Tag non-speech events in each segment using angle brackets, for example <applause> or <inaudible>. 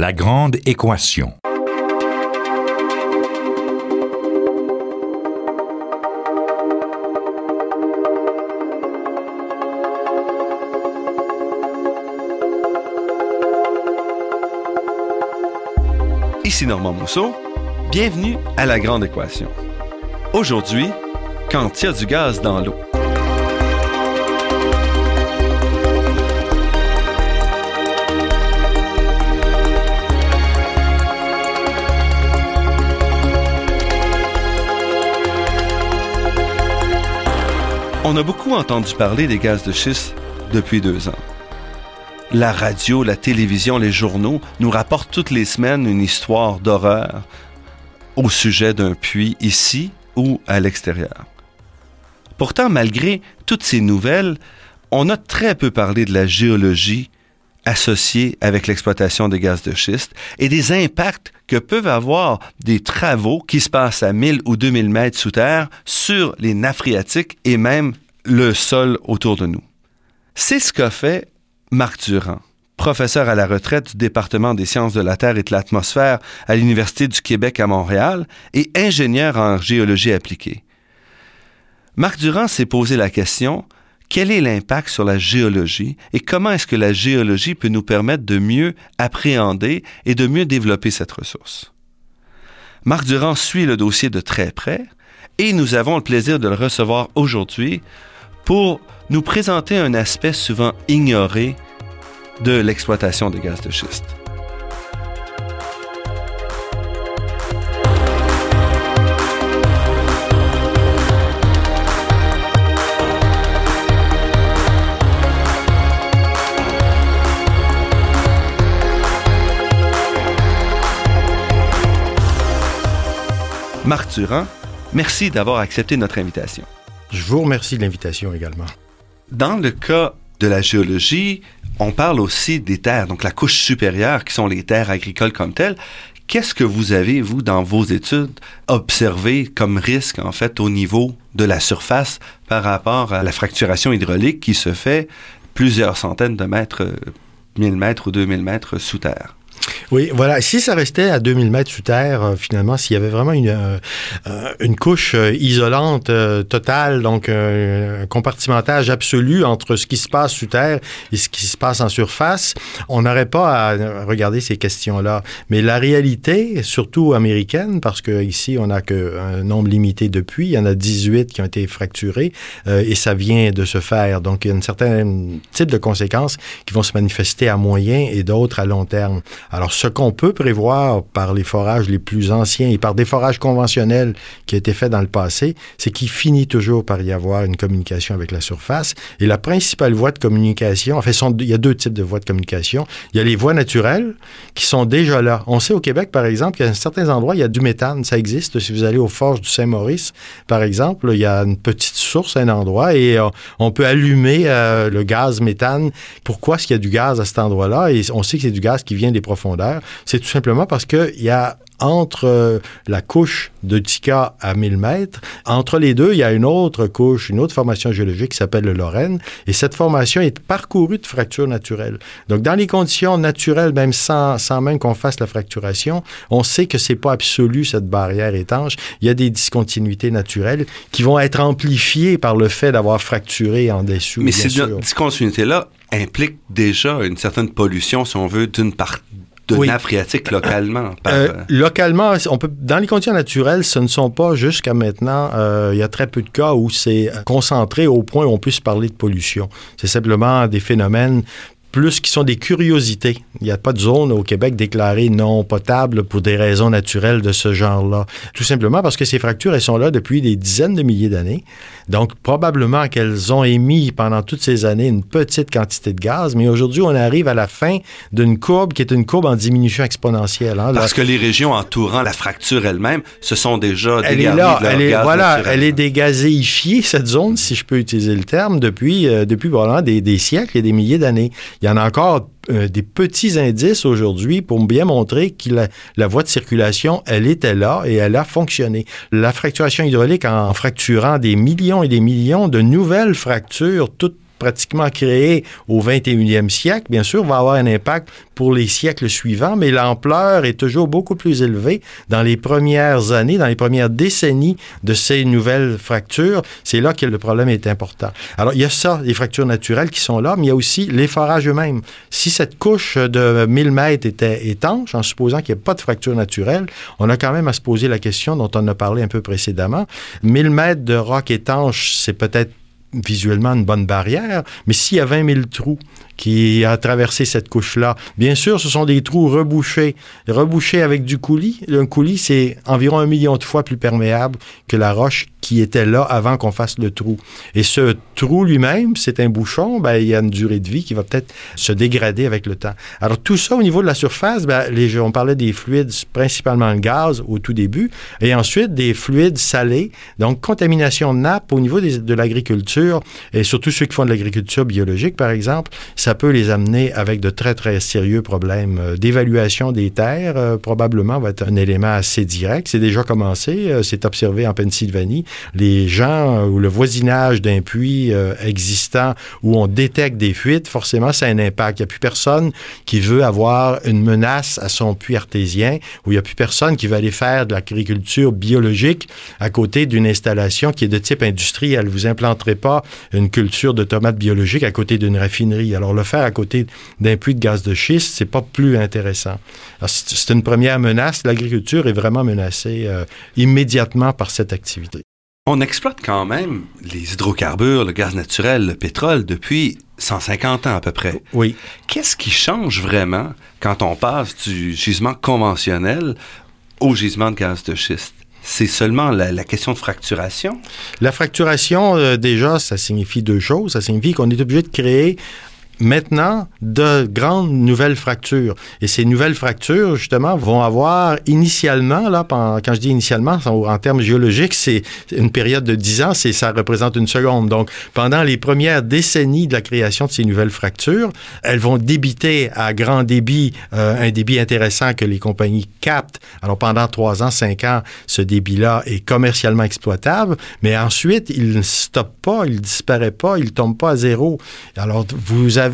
La grande équation. Ici Normand Mousseau. Bienvenue à La Grande Équation. Aujourd'hui, quand il y a du gaz dans l'eau. On a beaucoup entendu parler des gaz de schiste depuis deux ans. La radio, la télévision, les journaux nous rapportent toutes les semaines une histoire d'horreur au sujet d'un puits ici ou à l'extérieur. Pourtant, malgré toutes ces nouvelles, on a très peu parlé de la géologie associée avec l'exploitation des gaz de schiste et des impacts que peuvent avoir des travaux qui se passent à 1000 ou 2000 mètres sous terre sur les nappes phréatiques et même le sol autour de nous. C'est ce qu'a fait Marc Durand, professeur à la retraite du département des sciences de la Terre et de l'atmosphère à l'Université du Québec à Montréal et ingénieur en géologie appliquée. Marc Durand s'est posé la question quel est l'impact sur la géologie et comment est-ce que la géologie peut nous permettre de mieux appréhender et de mieux développer cette ressource? Marc Durand suit le dossier de très près et nous avons le plaisir de le recevoir aujourd'hui pour nous présenter un aspect souvent ignoré de l'exploitation des gaz de schiste. Marc Durand, merci d'avoir accepté notre invitation. Je vous remercie de l'invitation également. Dans le cas de la géologie, on parle aussi des terres, donc la couche supérieure, qui sont les terres agricoles comme telles. Qu'est-ce que vous avez, vous, dans vos études, observé comme risque, en fait, au niveau de la surface par rapport à la fracturation hydraulique qui se fait plusieurs centaines de mètres, 1000 mètres ou 2000 mètres sous terre? Oui, voilà. Si ça restait à 2000 mètres sous terre, euh, finalement, s'il y avait vraiment une, euh, euh, une couche isolante totale, donc un compartimentage absolu entre ce qui se passe sous terre et ce qui se passe en surface, on n'aurait pas à regarder ces questions-là. Mais la réalité, surtout américaine, parce qu'ici, on n'a qu'un nombre limité de puits, il y en a 18 qui ont été fracturés et ça vient de se faire. Donc, il y a un certain type de conséquences qui vont se manifester à moyen et d'autres à long terme. Alors, ce qu'on peut prévoir par les forages les plus anciens et par des forages conventionnels qui ont été faits dans le passé, c'est qu'il finit toujours par y avoir une communication avec la surface. Et la principale voie de communication, en fait, il y a deux types de voies de communication. Il y a les voies naturelles qui sont déjà là. On sait au Québec, par exemple, a certains endroits, il y a du méthane. Ça existe. Si vous allez aux forges du Saint-Maurice, par exemple, il y a une petite source à un endroit et euh, on peut allumer euh, le gaz méthane. Pourquoi est-ce qu'il y a du gaz à cet endroit-là? Et on sait que c'est du gaz qui vient des profondeurs c'est tout simplement parce qu'il y a entre euh, la couche de Tika à 1000 mètres, entre les deux, il y a une autre couche, une autre formation géologique qui s'appelle le Lorraine, et cette formation est parcourue de fractures naturelles. Donc, dans les conditions naturelles, même sans, sans même qu'on fasse la fracturation, on sait que c'est pas absolu, cette barrière étanche. Il y a des discontinuités naturelles qui vont être amplifiées par le fait d'avoir fracturé en dessous. Mais ces discontinuités-là impliquent déjà une certaine pollution, si on veut, d'une partie de oui. localement? Euh, euh, localement, on peut, dans les conditions naturelles, ce ne sont pas jusqu'à maintenant, euh, il y a très peu de cas où c'est concentré au point où on puisse parler de pollution. C'est simplement des phénomènes plus qui sont des curiosités. Il n'y a pas de zone au Québec déclarée non potable pour des raisons naturelles de ce genre-là. Tout simplement parce que ces fractures, elles sont là depuis des dizaines de milliers d'années. Donc, probablement qu'elles ont émis pendant toutes ces années une petite quantité de gaz, mais aujourd'hui, on arrive à la fin d'une courbe qui est une courbe en diminution exponentielle. Hein. Parce que les régions entourant la fracture elle-même se sont déjà elle est là, elle est, voilà, elle est dégazéifiée, cette zone, si je peux utiliser le terme, depuis, euh, depuis probablement des, des siècles et des milliers d'années. Il y en a encore euh, des petits indices aujourd'hui pour bien montrer que la, voie de circulation, elle était là et elle a fonctionné. La fracturation hydraulique, en fracturant des millions et des millions de nouvelles fractures, toutes pratiquement créé au 21e siècle, bien sûr, va avoir un impact pour les siècles suivants, mais l'ampleur est toujours beaucoup plus élevée dans les premières années, dans les premières décennies de ces nouvelles fractures. C'est là que le problème est important. Alors, il y a ça, les fractures naturelles qui sont là, mais il y a aussi les forages eux-mêmes. Si cette couche de 1000 mètres était étanche, en supposant qu'il n'y ait pas de fracture naturelle, on a quand même à se poser la question dont on a parlé un peu précédemment. 1000 mètres de roc étanche, c'est peut-être visuellement une bonne barrière, mais s'il y a 20 000 trous qui a traversé cette couche-là. Bien sûr, ce sont des trous rebouchés, rebouchés avec du coulis. Un coulis, c'est environ un million de fois plus perméable que la roche qui était là avant qu'on fasse le trou. Et ce trou lui-même, c'est un bouchon, ben, il y a une durée de vie qui va peut-être se dégrader avec le temps. Alors tout ça, au niveau de la surface, ben, on parlait des fluides, principalement le gaz au tout début, et ensuite des fluides salés, donc contamination de nappe au niveau de l'agriculture, et surtout ceux qui font de l'agriculture biologique, par exemple, ça peut les amener avec de très, très sérieux problèmes euh, d'évaluation des terres. Euh, probablement va être un élément assez direct. C'est déjà commencé. Euh, c'est observé en Pennsylvanie. Les gens ou le voisinage d'un puits existant où on détecte des fuites, forcément, ça a un impact. Il n'y a plus personne qui veut avoir une menace à son puits artésien, où il n'y a plus personne qui va aller faire de l'agriculture biologique à côté d'une installation qui est de type industriel. Vous implanterez pas une culture de tomates biologiques à côté d'une raffinerie. Alors, le faire à côté d'un puits de gaz de schiste, c'est pas plus intéressant. C'est une première menace. L'agriculture est vraiment menacée euh, immédiatement par cette activité. On exploite quand même les hydrocarbures, le gaz naturel, le pétrole depuis 150 ans à peu près. Oui. Qu'est-ce qui change vraiment quand on passe du gisement conventionnel au gisement de gaz de schiste? c'est seulement la, question de fracturation? La fracturation, euh, déjà, ça signifie deux choses. Ça signifie qu'on est obligé de créer maintenant de grandes nouvelles fractures. Et ces nouvelles fractures, justement, vont avoir initialement, là, quand je dis initialement, en termes géologiques, c'est une période de 10 ans, ça représente une seconde. Donc, pendant les premières décennies de la création de ces nouvelles fractures, elles vont débiter à grand débit, euh, un débit intéressant que les compagnies captent. Alors, pendant 3 ans, 5 ans, ce débit-là est commercialement exploitable, mais ensuite, il ne stoppe pas, il disparaît pas, il tombe pas à zéro. Alors, vous avez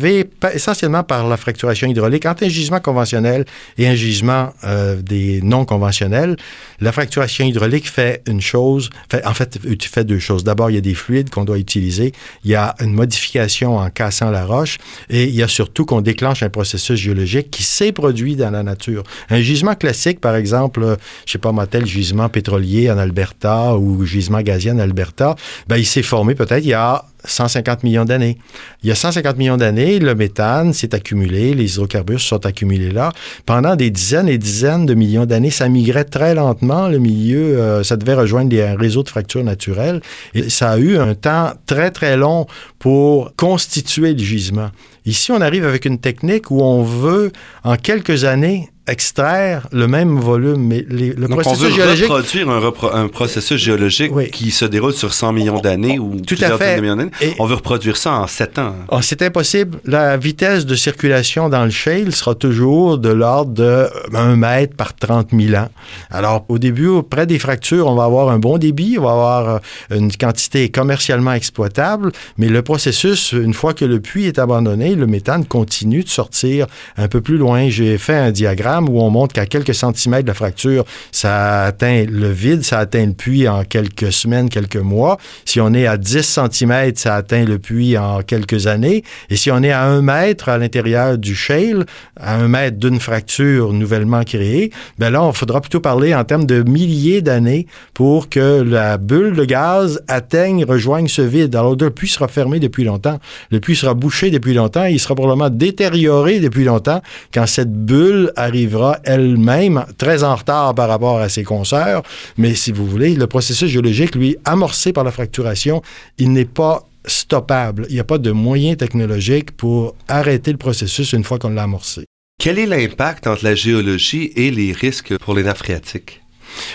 essentiellement par la fracturation hydraulique, entre un gisement conventionnel et un gisement euh, des non conventionnels, la fracturation hydraulique fait une chose, fait, en fait, tu fais deux choses. D'abord, il y a des fluides qu'on doit utiliser, il y a une modification en cassant la roche, et il y a surtout qu'on déclenche un processus géologique qui s'est produit dans la nature. Un gisement classique, par exemple, euh, je sais pas moi, gisement pétrolier en Alberta ou gisement gazier en Alberta, ben, il s'est formé peut-être il y a 150 millions d'années. Il y a 150 millions d'années, le méthane s'est accumulé, les hydrocarbures sont accumulés là. Pendant des dizaines et dizaines de millions d'années, ça migrait très lentement, le milieu, euh, ça devait rejoindre des, un réseau de fractures naturelles. Et ça a eu un temps très, très long pour constituer le gisement. Ici, on arrive avec une technique où on veut, en quelques années, extraire le même volume. Mais le Donc processus on veut géologique... reproduire un, processus géologique qui se déroule sur 100 millions d'années ou Tout plusieurs à fait. millions d'années. On veut reproduire ça en 7 ans. Oh, c'est impossible. La vitesse de circulation dans le shale sera toujours de l'ordre de 1 mètre par 30 000 ans. Alors, au début, près des fractures, on va avoir un bon débit, on va avoir euh, une quantité commercialement exploitable, mais le processus, une fois que le puits est abandonné, le méthane continue de sortir un peu plus loin. J'ai fait un diagramme où on montre qu'à quelques centimètres de la fracture, ça atteint le vide, ça atteint le puits en quelques semaines, quelques mois. Si on est à 10 cm, ça atteint le puits en quelques années. Et si on est à un mètre à l'intérieur du shale, à un mètre d'une fracture nouvellement créée, ben là, on faudra plutôt parler en termes de milliers d'années pour que la bulle de gaz atteigne, rejoigne ce vide. Alors, le puits sera fermé depuis longtemps. Le puits sera bouché depuis longtemps. Il sera probablement détérioré depuis longtemps quand cette bulle arrive elle-même très en retard par rapport à ses consoeurs. Mais si vous voulez, le processus géologique, lui, amorcé par la fracturation, il n'est pas stoppable. Il n'y a pas de moyen technologique pour arrêter le processus une fois qu'on l'a amorcé. Quel est l'impact entre la géologie et les risques pour les nappes phréatiques?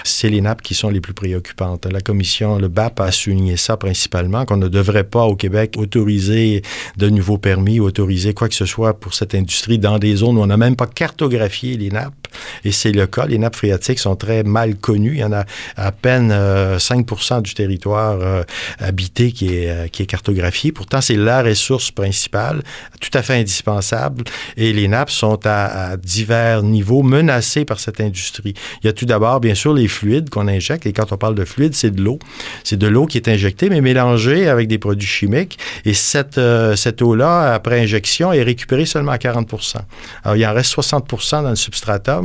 C'est les nappes qui sont les plus préoccupantes. La commission, le BAP a souligné ça principalement, qu'on ne devrait pas au Québec autoriser de nouveaux permis, autoriser quoi que ce soit pour cette industrie dans des zones où on n'a même pas cartographié les nappes. Et c'est le cas. Les nappes phréatiques sont très mal connues. Il y en a à peine 5 euh, du territoire euh, habité qui est, euh, qui est cartographié. Pourtant, c'est la ressource principale, tout à fait indispensable, et les nappes sont à, divers niveaux menacées par cette industrie. Il y a tout d'abord, bien sûr, les fluides qu'on injecte, et quand on parle de fluides, c'est de l'eau. C'est de l'eau qui est injectée, mais mélangée avec des produits chimiques, et cette, cette eau-là, après injection, est récupérée seulement à 40 Alors, il en reste 60% dans le substratum.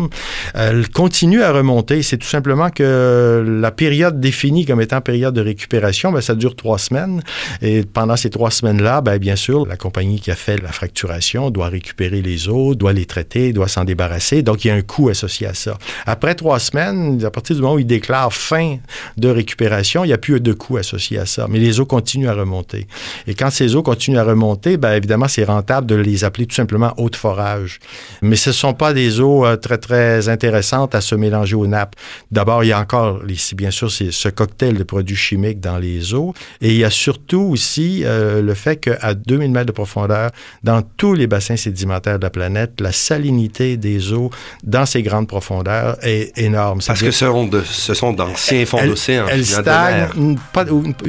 Elle continue à remonter. C'est tout simplement que la période définie comme étant période de récupération, bien, ça dure trois semaines. Et pendant ces trois semaines-là, bien, bien sûr, la compagnie qui a fait la fracturation doit récupérer les eaux, doit les traiter, doit s'en débarrasser. Donc, il y a un coût associé à ça. Après trois semaines, à partir du moment où il déclare fin de récupération, il n'y a plus de coût associé à ça. Mais les eaux continuent à remonter. Et quand ces eaux continuent à remonter, bien, évidemment, c'est rentable de les appeler tout simplement haute forage. Mais ce ne sont pas des eaux euh, très, très intéressantes à se mélanger aux nappes. D'abord, il y a encore, bien sûr, ce cocktail de produits chimiques dans les eaux. Et il y a surtout aussi euh, le fait qu'à 2000 mètres de profondeur, dans tous les bassins sédimentaires de la planète, la salinité des eaux dans ces grandes profondeurs est énorme. Parce que ce sont, ce sont d'anciens fonds d'océan. Elles stagnent,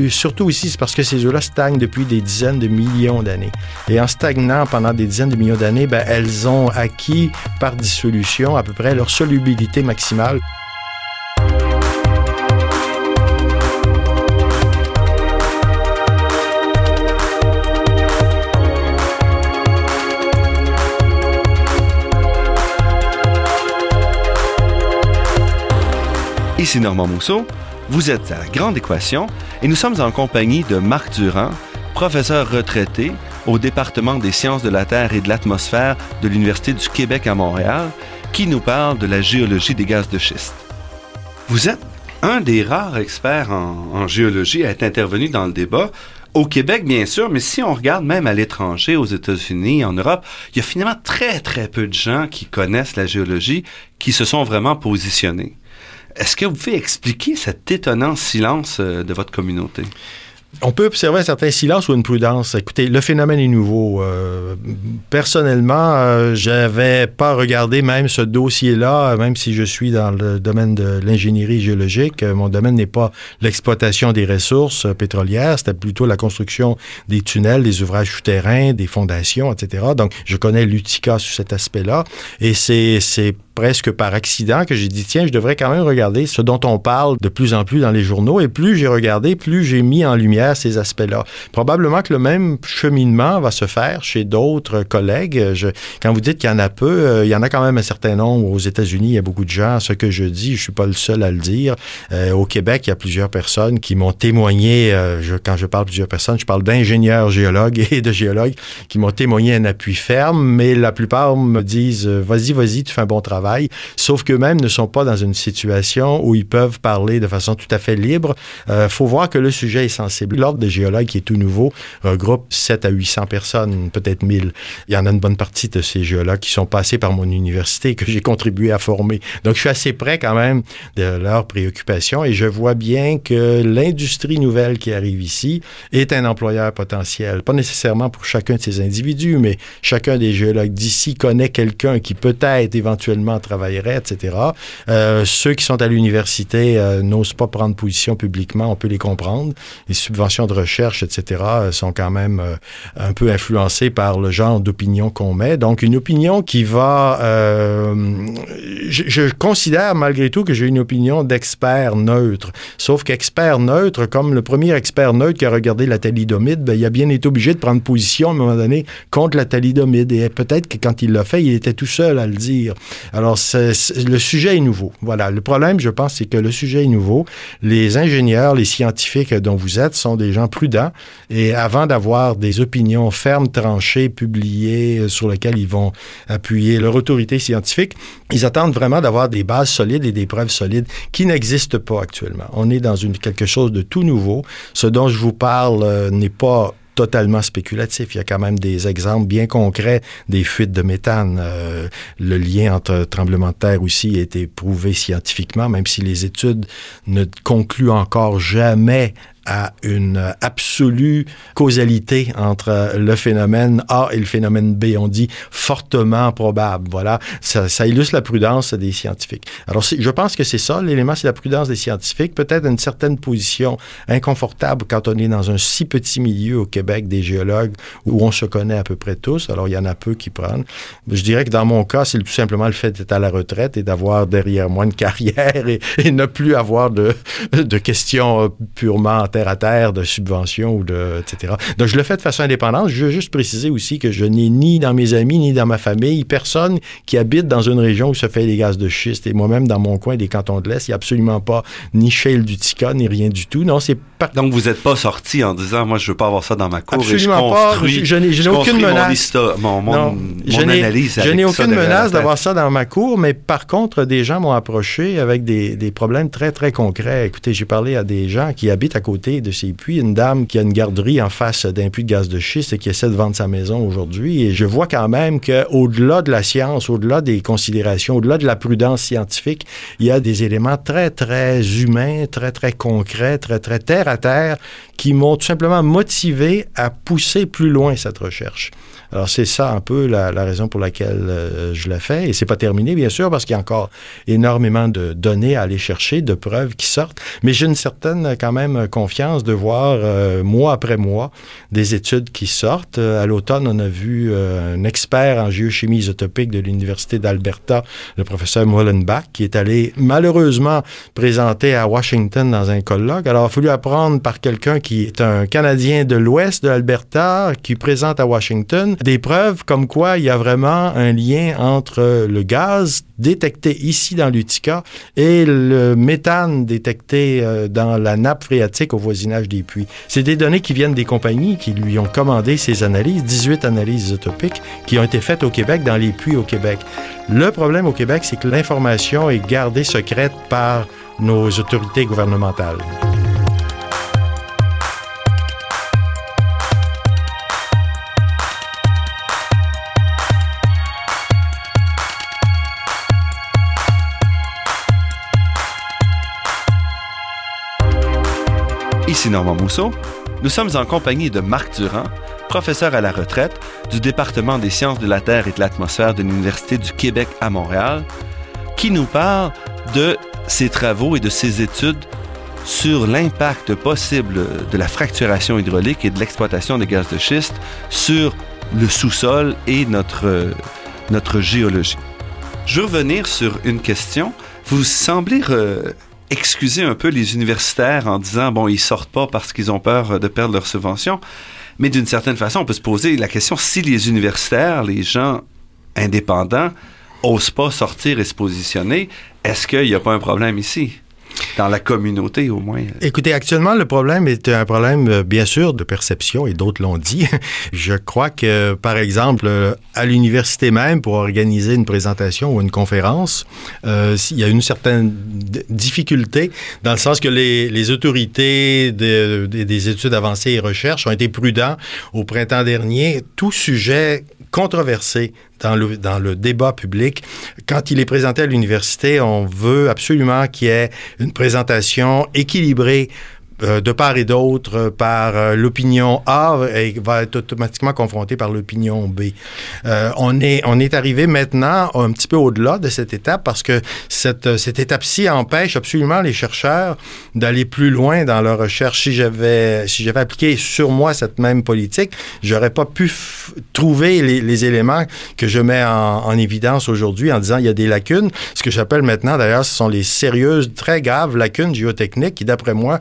surtout ici, c'est parce que ces eaux-là stagnent depuis des dizaines de millions d'années. Et en stagnant pendant des dizaines de millions d'années, ben, elles ont acquis par dissolution peu près leur solubilité maximale. Ici Normand Mousseau, vous êtes à Grande Équation et nous sommes en compagnie de Marc Durand, professeur retraité au département des sciences de la Terre et de l'atmosphère de l'Université du Québec à Montréal, qui nous parle de la géologie des gaz de schiste. Vous êtes un des rares experts en, géologie à être intervenu dans le débat. Au Québec, bien sûr, mais si on regarde même à l'étranger, aux États-Unis, en Europe, il y a finalement très, très peu de gens qui connaissent la géologie, qui se sont vraiment positionnés. Est-ce que vous pouvez expliquer cet étonnant silence euh, de votre communauté? On peut observer un certain silence ou une prudence. Écoutez, le phénomène est nouveau. Euh, personnellement, euh, j'avais pas regardé même ce dossier-là, même si je suis dans le domaine de l'ingénierie géologique. Mon domaine n'est pas l'exploitation des ressources pétrolières, c'était plutôt la construction des tunnels, des ouvrages souterrains, des fondations, etc. Donc, je connais l'UTICA sur cet aspect-là. Et c'est presque par accident que j'ai dit, tiens, je devrais quand même regarder ce dont on parle de plus en plus dans les journaux. Et plus j'ai regardé, plus j'ai mis en lumière ces aspects-là. Probablement que le même cheminement va se faire chez d'autres collègues. quand vous dites qu'il y en a peu, euh, il y en a quand même un certain nombre. Aux États-Unis, il y a beaucoup de gens. Ce que je dis, je suis pas le seul à le dire. Euh, au Québec, il y a plusieurs personnes qui m'ont témoigné, euh, quand je parle de plusieurs personnes, je parle d'ingénieurs géologues et de géologues qui m'ont témoigné un appui ferme, mais la plupart me disent, vas-y, vas-y, tu fais un bon travail sauf qu'eux-mêmes ne sont pas dans une situation où ils peuvent parler de façon tout à fait libre. Il euh, faut voir que le sujet est sensible. L'Ordre des géologues, qui est tout nouveau, regroupe 7 à 800 personnes, peut-être 1000. Il y en a une bonne partie de ces géologues qui sont passés par mon université, que j'ai contribué à former. Donc, je suis assez près quand même de leurs préoccupations et je vois bien que l'industrie nouvelle qui arrive ici est un employeur potentiel. Pas nécessairement pour chacun de ces individus, mais chacun des géologues d'ici connaît quelqu'un qui peut-être éventuellement travaillerait, etc. Euh, ceux qui sont à l'université euh, n'osent pas prendre position publiquement, on peut les comprendre. Les subventions de recherche, etc., euh, sont quand même un peu influencées par le genre d'opinion qu'on met. Donc, une opinion qui va... Je, considère malgré tout que j'ai une opinion d'expert neutre. Sauf qu'expert neutre, comme le premier expert neutre qui a regardé la thalidomide, ben, il a bien été obligé de prendre position à un moment donné contre la thalidomide. Et peut-être que quand il l'a fait, il était tout seul à le dire. Alors, alors, le sujet est nouveau. Voilà. Le problème, je pense, c'est que le sujet est nouveau. Les ingénieurs, les scientifiques dont vous êtes sont des gens prudents. Et avant d'avoir des opinions fermes, tranchées, publiées, euh, sur lesquelles ils vont appuyer leur autorité scientifique, ils attendent vraiment d'avoir des bases solides et des preuves solides qui n'existent pas actuellement. On est dans quelque chose de tout nouveau. Ce dont je vous parle euh, n'est pas totalement spéculatif. Il y a quand même des exemples bien concrets des fuites de méthane. Euh, le lien entre tremblement de terre aussi a été prouvé scientifiquement, même si les études ne concluent encore jamais à une absolue causalité entre le phénomène A et le phénomène B. On dit fortement probable. Voilà, ça, ça illustre la prudence des scientifiques. Alors, je pense que c'est ça, l'élément, c'est la prudence des scientifiques, peut-être une certaine position inconfortable quand on est dans un si petit milieu au Québec des géologues où on se connaît à peu près tous. Alors, il y en a peu qui prennent. Je dirais que dans mon cas, c'est tout simplement le fait d'être à la retraite et d'avoir derrière moi une <laughs> carrière et, ne plus avoir de, de questions euh, purement terre à terre, de subventions ou de, etc. Donc, je le fais de façon indépendante. Je veux juste préciser aussi que je n'ai ni dans mes amis ni dans ma famille personne qui habite dans une région où se fait des gaz de schiste. Et moi-même, dans mon coin des cantons de l'Est, il n'y a absolument pas ni shale du Tica, ni rien du tout. Non, c'est Donc, vous n'êtes pas sorti en disant, moi, je veux pas avoir ça dans ma cour absolument et je pas. Je, n'ai aucune menace. Mon, mon, je n'ai aucune menace d'avoir ça dans ma cour, mais par contre, des gens m'ont approché avec des, des, problèmes très, très concrets. Écoutez, j'ai parlé à des gens qui habitent à côté de ces puits, une dame qui a une garderie en face d'un puits de gaz de schiste et qui essaie de vendre sa maison aujourd'hui. Et je vois quand même qu'au-delà de la science, au-delà des considérations, au-delà de la prudence scientifique, il y a des éléments très, très humains, très, très concrets, très, très terre à terre qui m'ont tout simplement motivé à pousser plus loin cette recherche. Alors, c'est ça un peu la, raison pour laquelle euh, je l'ai fait. Et c'est pas terminé, bien sûr, parce qu'il y a encore énormément de données à aller chercher, de preuves qui sortent. Mais j'ai une certaine, quand même, confiance de voir, euh, mois après mois, des études qui sortent. Euh, à l'automne, on a vu un expert en géochimie isotopique de l'Université d'Alberta, le professeur Mullenbach, qui est allé malheureusement présenter à Washington dans un colloque. Alors, il a fallu apprendre par quelqu'un qui est un Canadien de l'Ouest de l'Alberta, qui présente à Washington des preuves comme quoi il y a vraiment un lien entre le gaz détecté ici dans l'Utica et le méthane détecté euh, dans la nappe phréatique au voisinage des puits. C'est des données qui viennent des compagnies qui lui ont commandé ces analyses, 18 analyses isotopiques qui ont été faites au Québec dans les puits au Québec. Le problème au Québec, c'est que l'information est gardée secrète par nos autorités gouvernementales. Ici Normand Mousseau. Nous sommes en compagnie de Marc Durand, professeur à la retraite du département des sciences de la Terre et de l'atmosphère de l'Université du Québec à Montréal, qui nous parle de ses travaux et de ses études sur l'impact possible de la fracturation hydraulique et de l'exploitation des gaz de schiste sur le sous-sol et notre, notre géologie. Je veux revenir sur une question. Vous semblez excuser un peu les universitaires en disant, bon, ils sortent pas parce qu'ils ont peur de perdre leur subvention. Mais d'une certaine façon, on peut se poser la question, si les universitaires, les gens indépendants, osent pas sortir et se positionner, est-ce qu'il n'y a pas un problème ici? Dans la communauté au moins. Écoutez, actuellement, le problème est un problème, euh, bien sûr, de perception, et d'autres l'ont dit. <laughs> Je crois que, par exemple, euh, à l'université même, pour organiser une présentation ou une conférence, euh, il y a une certaine difficulté, dans le sens que les, les autorités des études avancées et recherches ont été prudents au printemps dernier. Tout sujet controversé dans le, dans le débat public. Quand il est présenté à l'université, on veut absolument qu'il y ait une présentation équilibrée euh, de part et d'autre par euh, l'opinion A et va être automatiquement confronté par l'opinion B. Euh, on est on est arrivé maintenant un petit peu au-delà de cette étape parce que cette, cette étape-ci empêche absolument les chercheurs d'aller plus loin dans leur recherche. Si j'avais si appliqué sur moi cette même politique, j'aurais pas pu trouver les, éléments que je mets en, en évidence aujourd'hui en disant il y a des lacunes. Ce que j'appelle maintenant d'ailleurs, ce sont les sérieuses, très graves lacunes géotechniques qui, d'après moi,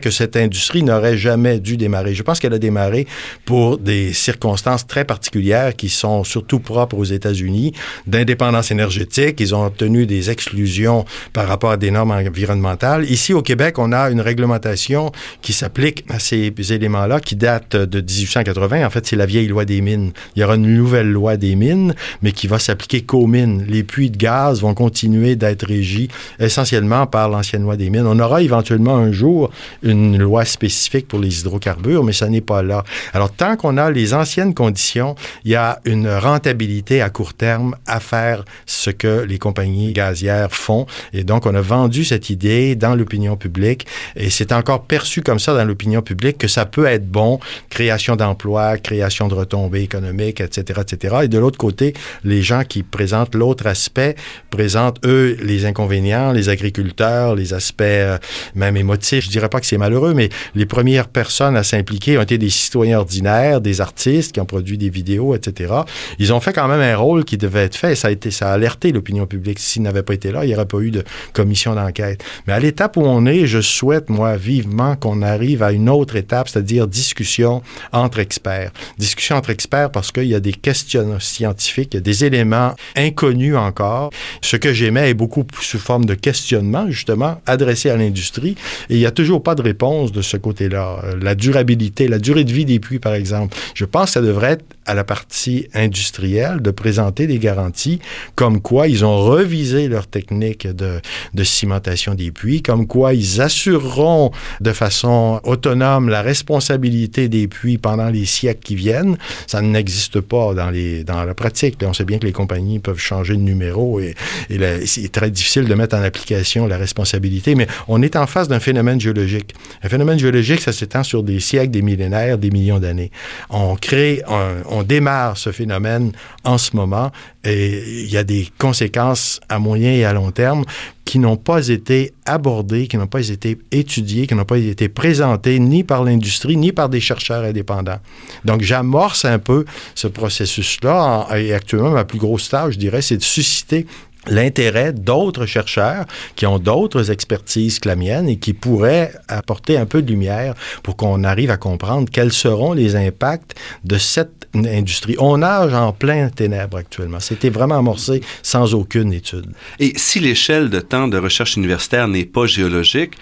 que cette industrie n'aurait jamais dû démarrer. Je pense qu'elle a démarré pour des circonstances très particulières qui sont surtout propres aux États-Unis, d'indépendance énergétique. Ils ont obtenu des exclusions par rapport à des normes environnementales. Ici, au Québec, on a une réglementation qui s'applique à ces éléments-là, qui date de 1880. En fait, c'est la vieille loi des mines. Il y aura une nouvelle loi des mines, mais qui va s'appliquer qu'aux mines. Les puits de gaz vont continuer d'être régis essentiellement par l'ancienne loi des mines. On aura éventuellement un jour une loi spécifique pour les hydrocarbures, mais ça n'est pas là. Alors, tant qu'on a les anciennes conditions, il y a une rentabilité à court terme à faire ce que les compagnies gazières font. Et donc, on a vendu cette idée dans l'opinion publique et c'est encore perçu comme ça dans l'opinion publique que ça peut être bon, création d'emplois, création de retombées économiques, etc., etc. Et de l'autre côté, les gens qui présentent l'autre aspect présentent, eux, les inconvénients, les agriculteurs, les aspects euh, même émotifs. Je dirais pas que c'est malheureux, mais les premières personnes à s'impliquer ont été des citoyens ordinaires, des artistes qui ont produit des vidéos, etc. Ils ont fait quand même un rôle qui devait être fait. Ça a été, ça a alerté l'opinion publique. S'ils n'avaient pas été là, il n'y aurait pas eu de commission d'enquête. Mais à l'étape où on est, je souhaite, moi, vivement qu'on arrive à une autre étape, c'est-à-dire discussion entre experts. Discussion entre experts parce qu'il y a des questions scientifiques, il y a des éléments inconnus encore. Ce que j'aimais est beaucoup sous forme de questionnement, justement, adressé à l'industrie. Et il n'y a toujours pas de réponse de ce côté-là. La durabilité, la durée de vie des puits, par exemple. Je pense que ça devrait être à la partie industrielle de présenter des garanties comme quoi ils ont revisé leur technique de, de cimentation des puits, comme quoi ils assureront de façon autonome la responsabilité des puits pendant les siècles qui viennent. Ça n'existe pas dans, les, dans la pratique. on sait bien que les compagnies peuvent changer de numéro et, et c'est très difficile de mettre en application la responsabilité, mais on est en face d'un phénomène géologique. Un phénomène géologique, ça s'étend sur des siècles, des millénaires, des millions d'années. On crée, un, on démarre ce phénomène en ce moment et il y a des conséquences à moyen et à long terme qui n'ont pas été abordées, qui n'ont pas été étudiées, qui n'ont pas été présentées ni par l'industrie ni par des chercheurs indépendants. Donc j'amorce un peu ce processus-là et actuellement ma plus grosse tâche, je dirais, c'est de susciter l'intérêt d'autres chercheurs qui ont d'autres expertises que la mienne et qui pourraient apporter un peu de lumière pour qu'on arrive à comprendre quels seront les impacts de cette industrie. On nage en plein ténèbres actuellement. C'était vraiment amorcé sans aucune étude. Et si l'échelle de temps de recherche universitaire n'est pas géologique,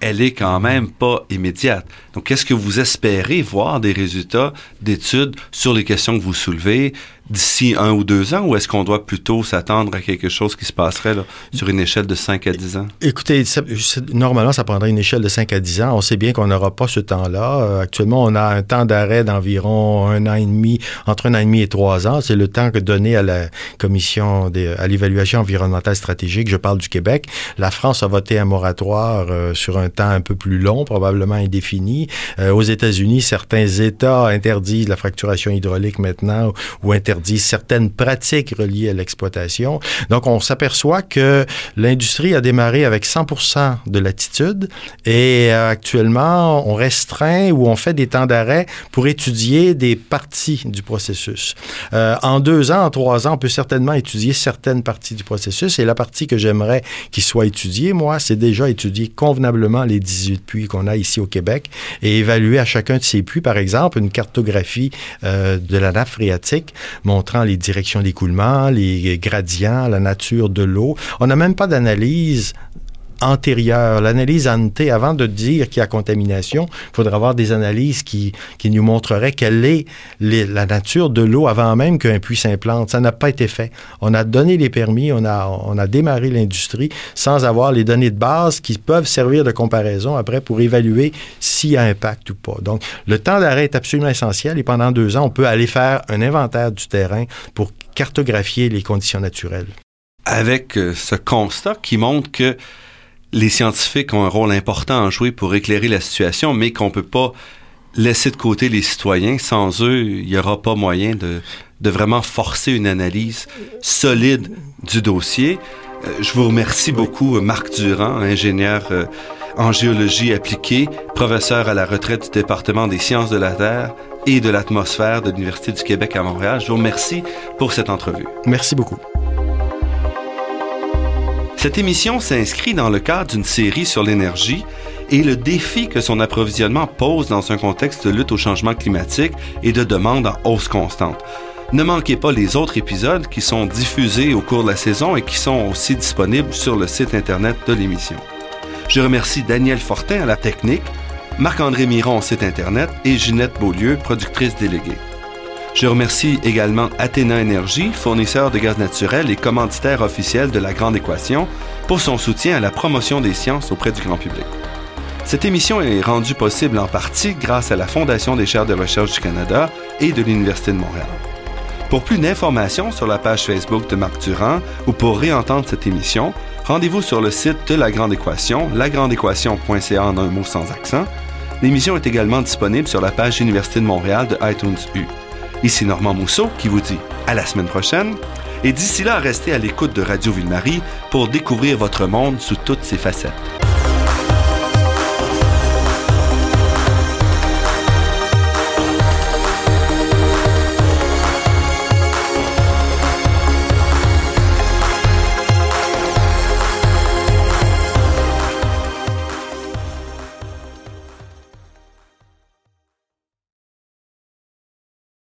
elle est quand même pas immédiate. Donc, est-ce que vous espérez voir des résultats d'études sur les questions que vous soulevez d'ici un ou deux ans, ou est-ce qu'on doit plutôt s'attendre à quelque chose qui se passerait sur une échelle de 5 à 10 ans? Écoutez, normalement, ça prendrait une échelle de 5 à 10 ans. On sait bien qu'on n'aura pas ce temps-là. Euh, actuellement, on a un temps d'arrêt d'environ un an et demi, entre un an et demi et trois ans. C'est le temps que donné à la commission à l'évaluation environnementale stratégique. Je parle du Québec. La France a voté un moratoire euh, sur un temps un peu plus long, probablement indéfini. Euh, aux États-Unis, certains États interdisent la fracturation hydraulique maintenant ou interdisent certaines pratiques reliées à l'exploitation. Donc, on s'aperçoit que l'industrie a démarré avec 100 de latitude et euh, actuellement, on restreint ou on fait des temps d'arrêt pour étudier des parties du processus. Euh, en deux ans, en trois ans, on peut certainement étudier certaines parties du processus et la partie que j'aimerais qu'il soit étudiée, moi, c'est déjà étudier convenablement les 18 puits qu'on a ici au Québec et évaluer à chacun de ces puits, par exemple, une cartographie euh, de la nappe phréatique montrant les directions d'écoulement, les gradients, la nature de l'eau. On n'a même pas d'analyse antérieure, l'analyse ante, avant de dire qu'il y a contamination, il faudra avoir des analyses qui, qui nous montreraient quelle est la nature de l'eau avant même qu'un puits s'implante. Ça n'a pas été fait. On a donné les permis, on a, on a démarré l'industrie sans avoir les données de base qui peuvent servir de comparaison après pour évaluer s'il y a impact ou pas. Donc, le temps d'arrêt est absolument essentiel et pendant deux ans, on peut aller faire un inventaire du terrain pour cartographier les conditions naturelles. Avec euh, ce constat qui montre que les scientifiques ont un rôle important à jouer pour éclairer la situation, mais qu'on ne peut pas laisser de côté les citoyens. Sans eux, il n'y aura pas moyen de, de, vraiment forcer une analyse solide du dossier. Euh, je vous remercie beaucoup, Marc Durand, ingénieur euh, en géologie appliquée, professeur à la retraite du département des sciences de la Terre et de l'atmosphère de l'Université du Québec à Montréal. Je vous remercie pour cette entrevue. Merci beaucoup. Cette émission s'inscrit dans le cadre d'une série sur l'énergie et le défi que son approvisionnement pose dans un contexte de lutte au changement climatique et de demande en hausse constante. Ne manquez pas les autres épisodes qui sont diffusés au cours de la saison et qui sont aussi disponibles sur le site Internet de l'émission. Je remercie Daniel Fortin à la technique, Marc-André Miron au site Internet et Ginette Beaulieu, productrice déléguée. Je remercie également Athéna Énergie, fournisseur de gaz naturel et commanditaire officiel de la Grande Équation, pour son soutien à la promotion des sciences auprès du grand public. Cette émission est rendue possible en partie grâce à la Fondation des chaires de recherche du Canada et de l'Université de Montréal. Pour plus d'informations sur la page Facebook de Marc Durand ou pour réentendre cette émission, rendez-vous sur le site de La Grande Équation, lagrandeéquation.ca en un mot sans accent. L'émission est également disponible sur la page Université de Montréal de iTunes U. Ici Normand Mousseau qui vous dit à la semaine prochaine. Et d'ici là, restez à l'écoute de Radio Ville-Marie pour découvrir votre monde sous toutes ses facettes.